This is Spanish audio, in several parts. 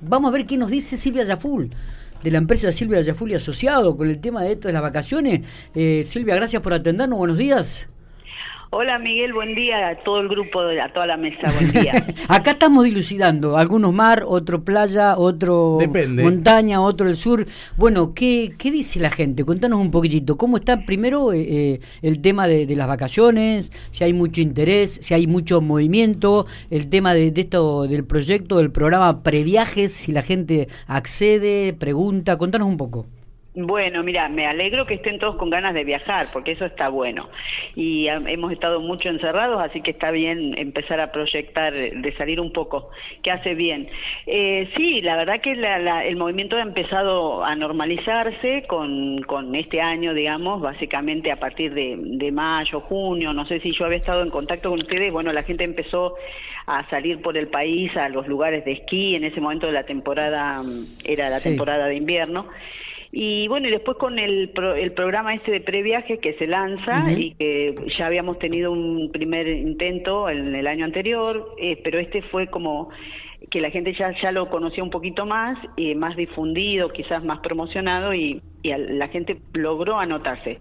Vamos a ver qué nos dice Silvia Yaful, de la empresa Silvia Yaful y Asociado, con el tema de esto de las vacaciones. Eh, Silvia, gracias por atendernos. Buenos días. Hola Miguel, buen día a todo el grupo, a toda la mesa, buen día. Acá estamos dilucidando, algunos mar, otro playa, otro montaña, otro el sur. Bueno, ¿qué, ¿qué dice la gente? Contanos un poquitito, ¿cómo está primero eh, eh, el tema de, las vacaciones? Si hay mucho interés, si hay mucho movimiento, el tema de, de esto del proyecto, del programa Previajes, si la gente accede, pregunta, contanos un poco. Bueno, mira, me alegro que estén todos con ganas de viajar, porque eso está bueno. Y hemos estado mucho encerrados, así que está bien empezar a proyectar, de salir un poco, que hace bien. Eh, sí, la verdad que el movimiento ha empezado a normalizarse con, con este año, digamos, básicamente a partir de, de mayo, junio, no sé si yo había estado en contacto con ustedes, bueno, la gente empezó a salir por el país a los lugares de esquí, en ese momento de la temporada, era la temporada de invierno. Y bueno, y después con el, el programa este de previaje que se lanza y que ya habíamos tenido un primer intento en el año anterior, eh, pero este fue como que la gente ya, ya lo conocía un poquito más, y más difundido, quizás más promocionado y, y la gente logró anotarse.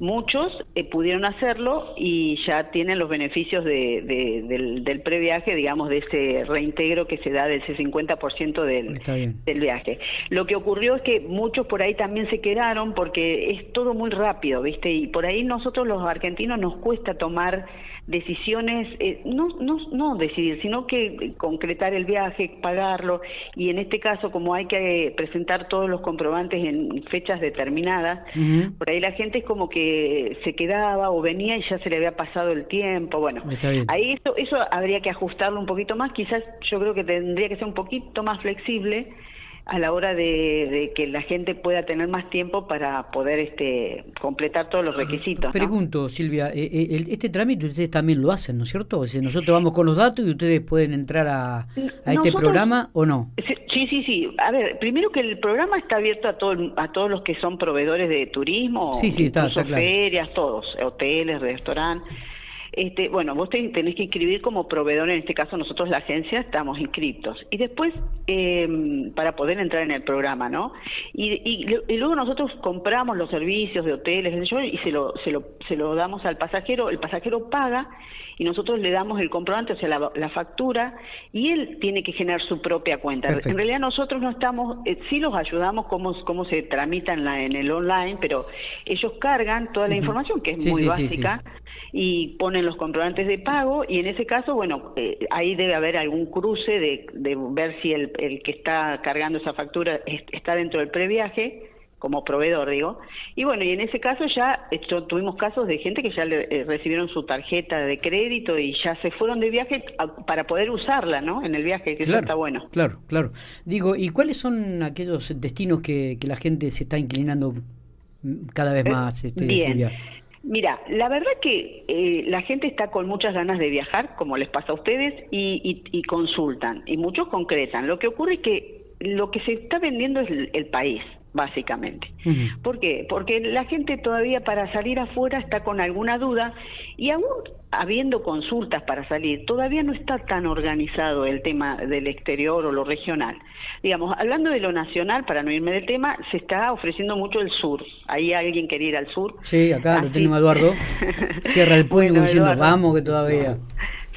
Muchos eh, pudieron hacerlo y ya tienen los beneficios de, del, del, previaje, digamos, de ese reintegro que se da de ese 50% del, del viaje. Lo que ocurrió es que muchos por ahí también se quedaron porque es todo muy rápido, ¿viste? Y por ahí nosotros los argentinos nos cuesta tomar decisiones, eh, no, no, no decidir, sino que concretar el viaje, pagarlo, y en este caso, como hay que presentar todos los comprobantes en fechas determinadas, por ahí la gente es como que se quedaba o venía y ya se le había pasado el tiempo, bueno, ahí eso, eso habría que ajustarlo un poquito más, quizás yo creo que tendría que ser un poquito más flexible, a la hora de, que la gente pueda tener más tiempo para poder este, completar todos los requisitos. Pregunto, Silvia, eh, eh, este trámite ustedes también lo hacen, ¿no es cierto? O sea, nosotros vamos con los datos y ustedes pueden entrar a, este programa o no. Sí, sí, sí. A ver, primero que el programa está abierto a, todo, a todos los que son proveedores de turismo, sí, sí, está, está ferias, todos, hoteles, restaurantes. Este, bueno, vos tenés que inscribir como proveedor, en este caso nosotros la agencia estamos inscriptos. Y después, em, para poder entrar en el programa, ¿no? Y, luego nosotros compramos los servicios de hoteles y se lo, se, lo, se lo damos al pasajero, el pasajero paga y nosotros le damos el comprobante, o sea, la, factura, y él tiene que generar su propia cuenta. En realidad nosotros no estamos, eh, sí los ayudamos cómo, cómo se tramita en, la, en el online, pero ellos cargan toda la información, que es muy básica y ponen los comprobantes de pago y en ese caso, bueno, eh, ahí debe haber algún cruce de, de ver si el, el, que está cargando esa factura está dentro del previaje como proveedor, digo. Y bueno, y en ese caso ya esto, tuvimos casos de gente que ya le, eh, recibieron su tarjeta de crédito y ya se fueron de viaje para poder usarla, ¿no? En el viaje, que eso está bueno. Claro, claro. Digo, ¿y cuáles son aquellos destinos que, que la gente se está inclinando cada vez eh, más, este, Bien. Mira, la verdad que eh, la gente está con muchas ganas de viajar, como les pasa a ustedes, y, consultan, y muchos concretan. Lo que ocurre es que lo que se está vendiendo es el, país, básicamente. ¿Por qué? Porque la gente todavía para salir afuera está con alguna duda y aún habiendo consultas para salir, todavía no está tan organizado el tema del exterior o lo regional. Digamos, hablando de lo nacional, para no irme del tema, se está ofreciendo mucho el sur. Ahí alguien quiere ir al sur. Sí, acá lo tenemos Eduardo. Cierra el puño diciendo, vamos que todavía.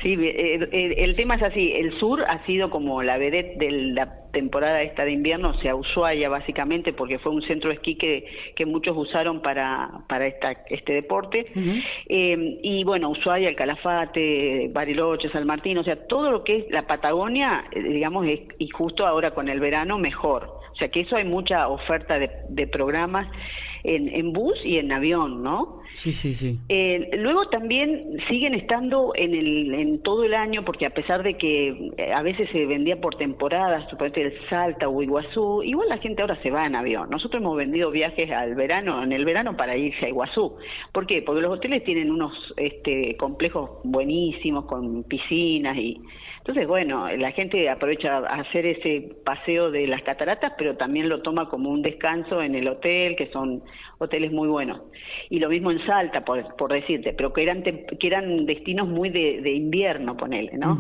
Sí, eh, eh, el, tema es así, el sur ha sido como la vedette de la temporada esta de invierno, o sea, Ushuaia básicamente, porque fue un centro de esquí que, que muchos usaron para, para esta, este deporte. Eh, y bueno, Ushuaia, el Calafate, Bariloche, San Martín, o sea, todo lo que es la Patagonia, digamos, y justo ahora con el verano mejor. O sea, que eso hay mucha oferta de, de programas en, en bus y en avión, ¿no? Sí, sí, sí. Eh, luego también siguen estando en, el, en todo el año, porque a pesar de que eh, a veces se vendía por temporadas, suponete el Salta o Iguazú, igual la gente ahora se va en avión. Nosotros hemos vendido viajes al verano, en el verano para irse a Iguazú. ¿Por qué? Porque los hoteles tienen unos este, complejos buenísimos con piscinas y Entonces, bueno, la gente aprovecha a hacer ese paseo de las cataratas, pero también lo toma como un descanso en el hotel, que son hoteles muy buenos. Y lo mismo en Salta, por, por decirte, pero que eran, que eran destinos muy de, invierno, ponele, ¿no?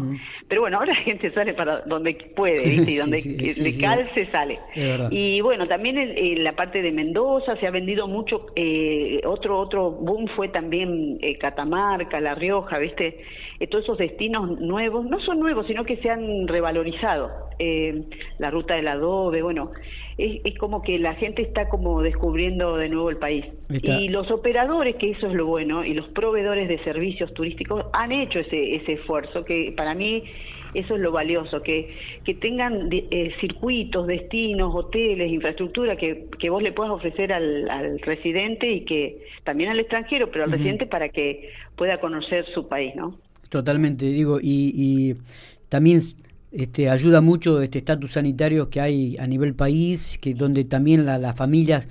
Pero bueno, ahora la gente sale para donde puede, ¿viste? Y donde le calce sale. Y bueno, también en, la parte de Mendoza se ha vendido mucho, eh, otro, otro boom fue también eh, Catamarca, La Rioja, ¿viste? Eh, todos esos destinos nuevos, no son nuevos, sino que se han revalorizado. Eh, la ruta del adobe, bueno, es, es, como que la gente está como descubriendo de nuevo el país. Y los operadores, que eso es lo bueno, y los proveedores de servicios turísticos han hecho ese, ese esfuerzo, que para mí eso es lo valioso, que, que tengan eh, circuitos, destinos, hoteles, infraestructura que, que vos le puedas ofrecer al, al residente y que también al extranjero, pero al residente para que pueda conocer su país, ¿no? Totalmente, digo, y, también este, ayuda mucho este estatus sanitario que hay a nivel país, que donde también las familias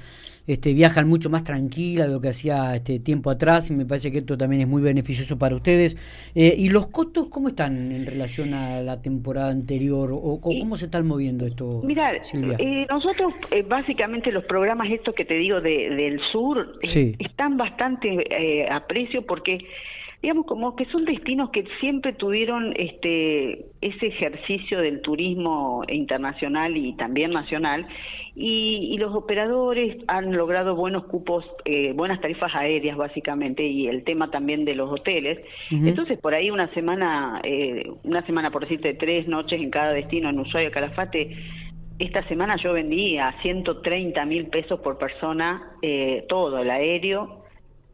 este, viajan mucho más tranquilas de lo que hacía este tiempo atrás, y me parece que esto también es muy beneficioso para ustedes. Eh, ¿Y los costos cómo están en relación a la temporada anterior? ¿O, cómo se están moviendo esto, Mira, eh, nosotros eh, básicamente los programas estos que te digo de, del sur están bastante a precio porque digamos como que son destinos que siempre tuvieron este ese ejercicio del turismo internacional y también nacional y, los operadores han logrado buenos cupos eh, buenas tarifas aéreas básicamente y el tema también de los hoteles. Entonces por ahí una semana eh, una semana por decirte tres noches en cada destino en Ushuaia Calafate esta semana yo vendí a 130 mil pesos por persona eh, todo el aéreo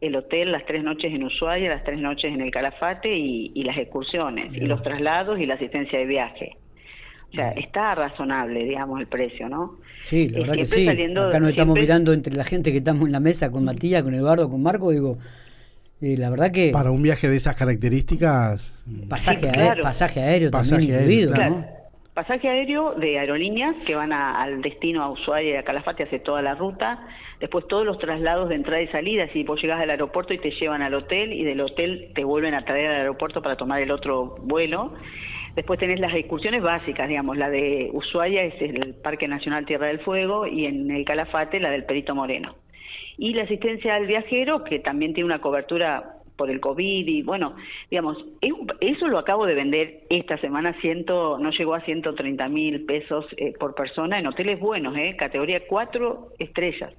el hotel las tres noches en Ushuaia, las tres noches en el Calafate y, las excursiones, y los traslados y la asistencia de viaje. O sea, está razonable, digamos, el precio, ¿no? Sí, la verdad que sí. Acá nos estamos mirando entre la gente que estamos en la mesa con Matías, con Eduardo, con Marco, digo, eh, la verdad que... Para un viaje de esas características... Pasaje, aéreo, pasaje aéreo también incluido, ¿no? Pasaje aéreo de aerolíneas que van al destino a Ushuaia y a Calafate, hace toda la ruta después todos los traslados de entrada y salida, si vos llegás al aeropuerto y te llevan al hotel y del hotel te vuelven a traer al aeropuerto para tomar el otro vuelo. Después tenés las excursiones básicas, digamos, la de Ushuaia es el Parque Nacional Tierra del Fuego y en el Calafate la del Perito Moreno. Y la asistencia al viajero, que también tiene una cobertura por el COVID y bueno, digamos, eso lo acabo de vender esta semana, ciento, no llegó a 130 mil pesos eh, por persona en hoteles buenos, eh, categoría 4 estrellas.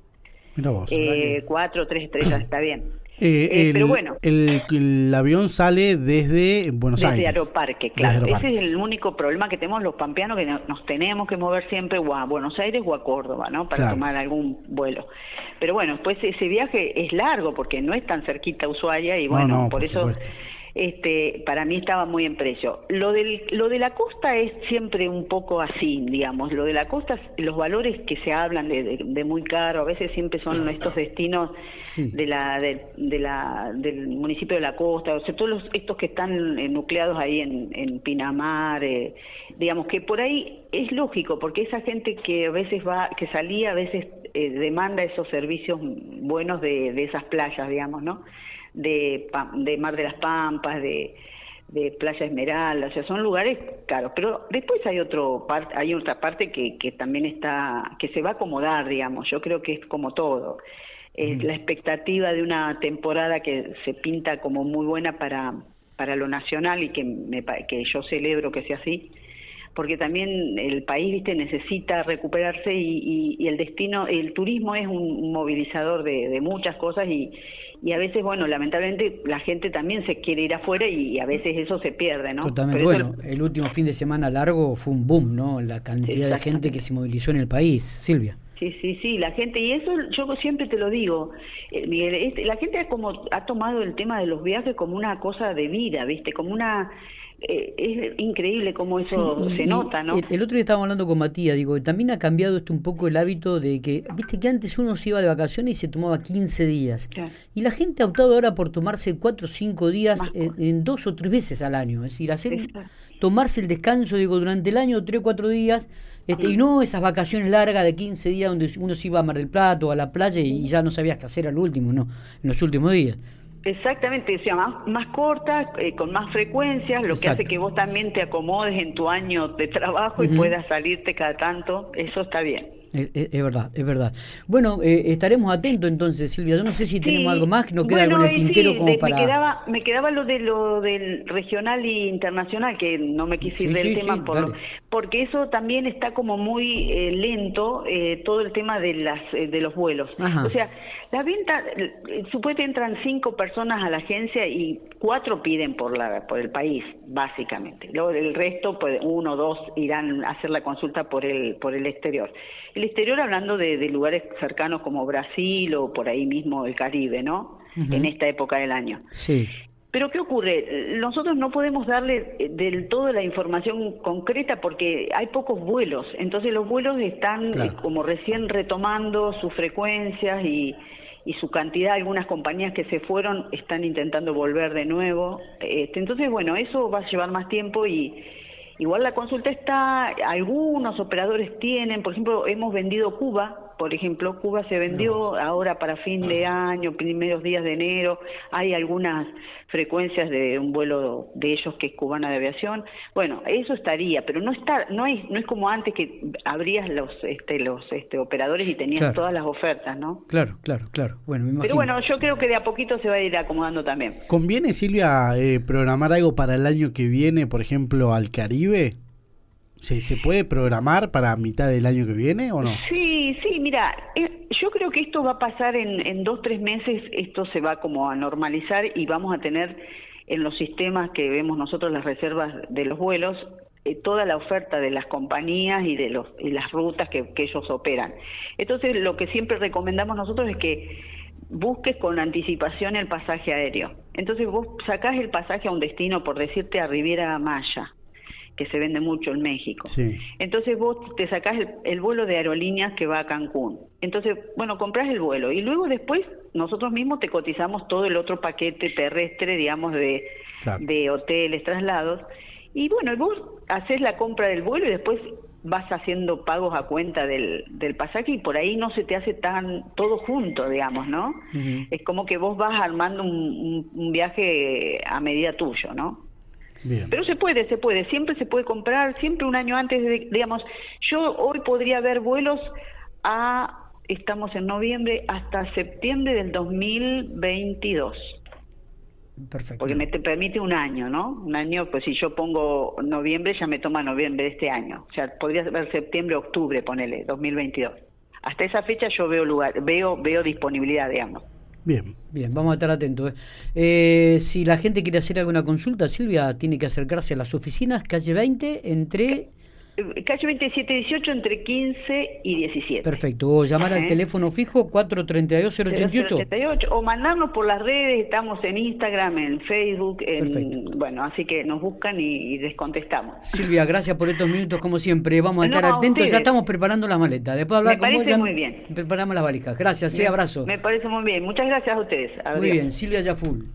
Eh, cuatro o tres estrellas, está bien. Eh, eh, pero bueno. El, avión sale desde Buenos Aires. Desde Aeroparque, claro. Ese es el único problema que tenemos los pampeanos, que nos tenemos que mover siempre o a Buenos Aires o a Córdoba, ¿no? Para tomar algún vuelo. Pero bueno, pues ese viaje es largo porque no es tan cerquita Ushuaia y bueno, por, eso este, para mí estaba muy en precio. Lo, del, lo de la costa es siempre un poco así, digamos. Lo de la costa, los valores que se hablan de, muy caro, a veces siempre son estos destinos de la, de, la, del municipio de la costa, o sea, todos estos que están eh, nucleados ahí en, en Pinamar, eh, digamos que por ahí es lógico, porque esa gente que a veces va, que salía, a veces eh, demanda esos servicios buenos de, de esas playas, digamos, ¿no? De, de Mar de las Pampas, de, de Playa Esmeralda, o sea, son lugares caros, pero después hay otro hay otra parte que, que también está que se va a acomodar, digamos. Yo creo que es como todo. Es la expectativa de una temporada que se pinta como muy buena para para lo nacional y que me, que yo celebro que sea así, porque también el país, viste, necesita recuperarse y, y, el destino, el turismo es un movilizador de, de muchas cosas y y a veces, bueno, lamentablemente la gente también se quiere ir afuera y, a veces eso se pierde, ¿no? Totalmente. bueno, el último fin de semana largo fue un boom, ¿no? La cantidad de gente que se movilizó en el país. Silvia. Sí, sí, sí, la gente, y eso yo siempre te lo digo, eh, Miguel, la gente como, ha tomado el tema de los viajes como una cosa de vida, ¿viste? Como una eh, es increíble cómo eso se nota, ¿no? El, otro día estábamos hablando con Matías, digo, también ha cambiado esto un poco el hábito de que, viste que antes uno se iba de vacaciones y se tomaba 15 días. Y la gente ha optado ahora por tomarse 4 o 5 días en, dos o tres veces al año. Es decir, hacer, tomarse el descanso, digo, durante el año, 3 o 4 días, este, y no esas vacaciones largas de 15 días donde uno se iba a Mar del Plato o a la playa y ya no sabías qué hacer al último, no, en los últimos días. Exactamente, o sea, más, más cortas, eh, con más frecuencias, lo que hace que vos también te acomodes en tu año de trabajo y puedas salirte cada tanto, eso está bien. Es, verdad, es verdad. Bueno, eh, estaremos atentos entonces, Silvia. Yo no sé si tenemos algo más, que no queda algo en el tintero como para... Me quedaba, me quedaba lo de lo del regional y internacional, que no me quise ir del tema, por porque eso también está como muy eh, lento, eh, todo el tema de, las, de los vuelos. O sea, la venta, supuestamente entran cinco personas a la agencia y cuatro piden por la por el país, básicamente. Luego el resto, pues uno o dos irán a hacer la consulta por el por el exterior. El exterior hablando de, lugares cercanos como Brasil o por ahí mismo el Caribe, ¿no? En esta época del año. Sí. Pero ¿qué ocurre? Nosotros no podemos darle eh, del todo la información concreta porque hay pocos vuelos. Entonces los vuelos están eh, como recién retomando sus frecuencias y, y su cantidad, algunas compañías que se fueron están intentando volver de nuevo. Este, entonces, bueno, eso va a llevar más tiempo y igual la consulta está, algunos operadores tienen, por ejemplo, hemos vendido Cuba, por ejemplo, Cuba se vendió ahora para fin de año, primeros días de enero, hay algunas frecuencias de un vuelo de ellos que es cubana de aviación. Bueno, eso estaría, pero no está no es no es como antes que abrías los este los este operadores y tenías todas las ofertas, ¿no? Claro, claro, claro. Bueno, Pero bueno, yo creo que de a poquito se va a ir acomodando también. ¿Conviene Silvia eh, programar algo para el año que viene, por ejemplo, al Caribe? ¿Se, ¿Se puede programar para mitad del año que viene o no? Sí, sí, mira, eh, yo creo que esto va a pasar en, en dos, tres meses, esto se va como a normalizar y vamos a tener en los sistemas que vemos nosotros las reservas de los vuelos, eh, toda la oferta de las compañías y de los y las rutas que, que ellos operan. Entonces, lo que siempre recomendamos nosotros es que busques con anticipación el pasaje aéreo. Entonces, vos sacás el pasaje a un destino, por decirte, a Riviera Maya que se vende mucho en México. Entonces vos te sacás el, vuelo de aerolíneas que va a Cancún. Entonces, bueno, compras el vuelo y luego después nosotros mismos te cotizamos todo el otro paquete terrestre, digamos, de, de hoteles, traslados. Y bueno, vos haces la compra del vuelo y después vas haciendo pagos a cuenta del, del pasaje y por ahí no se te hace tan todo junto, digamos, ¿no? Es como que vos vas armando un, un viaje a medida tuyo, ¿no? Pero se puede, se puede, siempre se puede comprar, siempre un año antes, de, digamos, yo hoy podría ver vuelos a, estamos en noviembre, hasta septiembre del 2022. Perfecto. Porque me te permite un año, ¿no? Un año, pues si yo pongo noviembre, ya me toma noviembre de este año. O sea, podría ver septiembre, octubre, ponele, 2022. Hasta esa fecha yo veo lugar, veo, veo disponibilidad, digamos. Bien. Bien, vamos a estar atentos. Eh. Eh, si la gente quiere hacer alguna consulta, Silvia, tiene que acercarse a las oficinas, calle 20, entre... Calle 27 18 entre 15 y 17. Perfecto. O llamar al teléfono fijo 432-088. O mandarnos por las redes. Estamos en Instagram, en Facebook. En, bueno, así que nos buscan y, les contestamos. Silvia, gracias por estos minutos como siempre. Vamos a estar atentos. Ya estamos preparando la maleta. Después hablar Me parece muy bien. Preparamos las valijas. Gracias. Sí, abrazo. Me parece muy bien. Muchas gracias a ustedes. Muy bien. Silvia Yaful.